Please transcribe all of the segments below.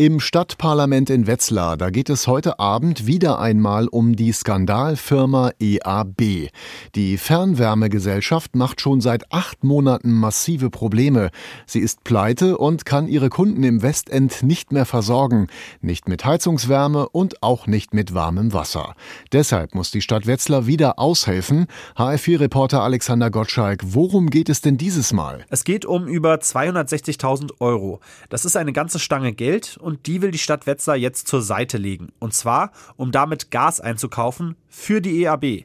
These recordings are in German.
Im Stadtparlament in Wetzlar, da geht es heute Abend wieder einmal um die Skandalfirma EAB. Die Fernwärmegesellschaft macht schon seit acht Monaten massive Probleme. Sie ist pleite und kann ihre Kunden im Westend nicht mehr versorgen. Nicht mit Heizungswärme und auch nicht mit warmem Wasser. Deshalb muss die Stadt Wetzlar wieder aushelfen. HF4-Reporter Alexander Gottschalk, worum geht es denn dieses Mal? Es geht um über 260.000 Euro. Das ist eine ganze Stange Geld und die will die Stadt Wetzlar jetzt zur Seite legen. Und zwar, um damit Gas einzukaufen für die EAB.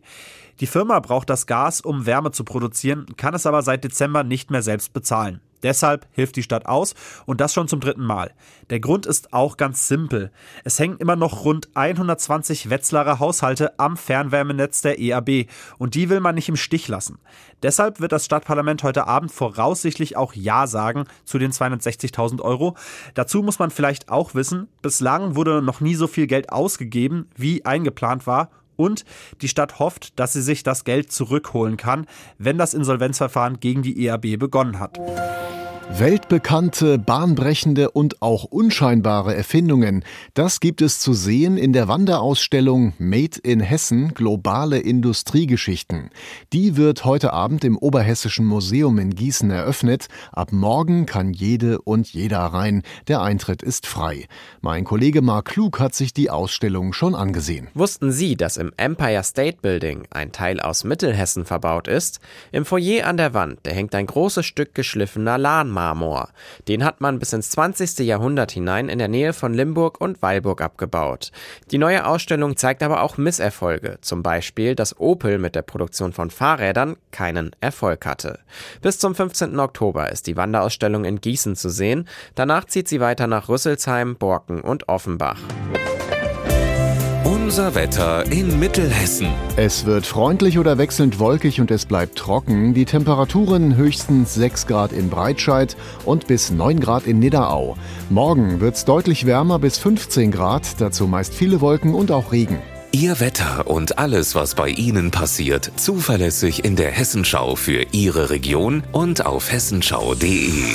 Die Firma braucht das Gas, um Wärme zu produzieren, kann es aber seit Dezember nicht mehr selbst bezahlen. Deshalb hilft die Stadt aus und das schon zum dritten Mal. Der Grund ist auch ganz simpel. Es hängen immer noch rund 120 Wetzlarer Haushalte am Fernwärmenetz der EAB und die will man nicht im Stich lassen. Deshalb wird das Stadtparlament heute Abend voraussichtlich auch Ja sagen zu den 260.000 Euro. Dazu muss man vielleicht auch wissen, bislang wurde noch nie so viel Geld ausgegeben, wie eingeplant war und die Stadt hofft, dass sie sich das Geld zurückholen kann, wenn das Insolvenzverfahren gegen die EAB begonnen hat. Weltbekannte, bahnbrechende und auch unscheinbare Erfindungen, das gibt es zu sehen in der Wanderausstellung Made in Hessen globale Industriegeschichten. Die wird heute Abend im Oberhessischen Museum in Gießen eröffnet. Ab morgen kann jede und jeder rein. Der Eintritt ist frei. Mein Kollege Mark Klug hat sich die Ausstellung schon angesehen. Wussten Sie, dass im Empire State Building ein Teil aus Mittelhessen verbaut ist? Im Foyer an der Wand, da hängt ein großes Stück geschliffener Lahn Marmor. Den hat man bis ins 20. Jahrhundert hinein in der Nähe von Limburg und Weilburg abgebaut. Die neue Ausstellung zeigt aber auch Misserfolge, zum Beispiel, dass Opel mit der Produktion von Fahrrädern keinen Erfolg hatte. Bis zum 15. Oktober ist die Wanderausstellung in Gießen zu sehen. Danach zieht sie weiter nach Rüsselsheim, Borken und Offenbach. Unser Wetter in Mittelhessen. Es wird freundlich oder wechselnd wolkig und es bleibt trocken. Die Temperaturen höchstens 6 Grad in Breitscheid und bis 9 Grad in Nidderau. Morgen wird es deutlich wärmer bis 15 Grad, dazu meist viele Wolken und auch Regen. Ihr Wetter und alles, was bei Ihnen passiert, zuverlässig in der Hessenschau für Ihre Region und auf hessenschau.de.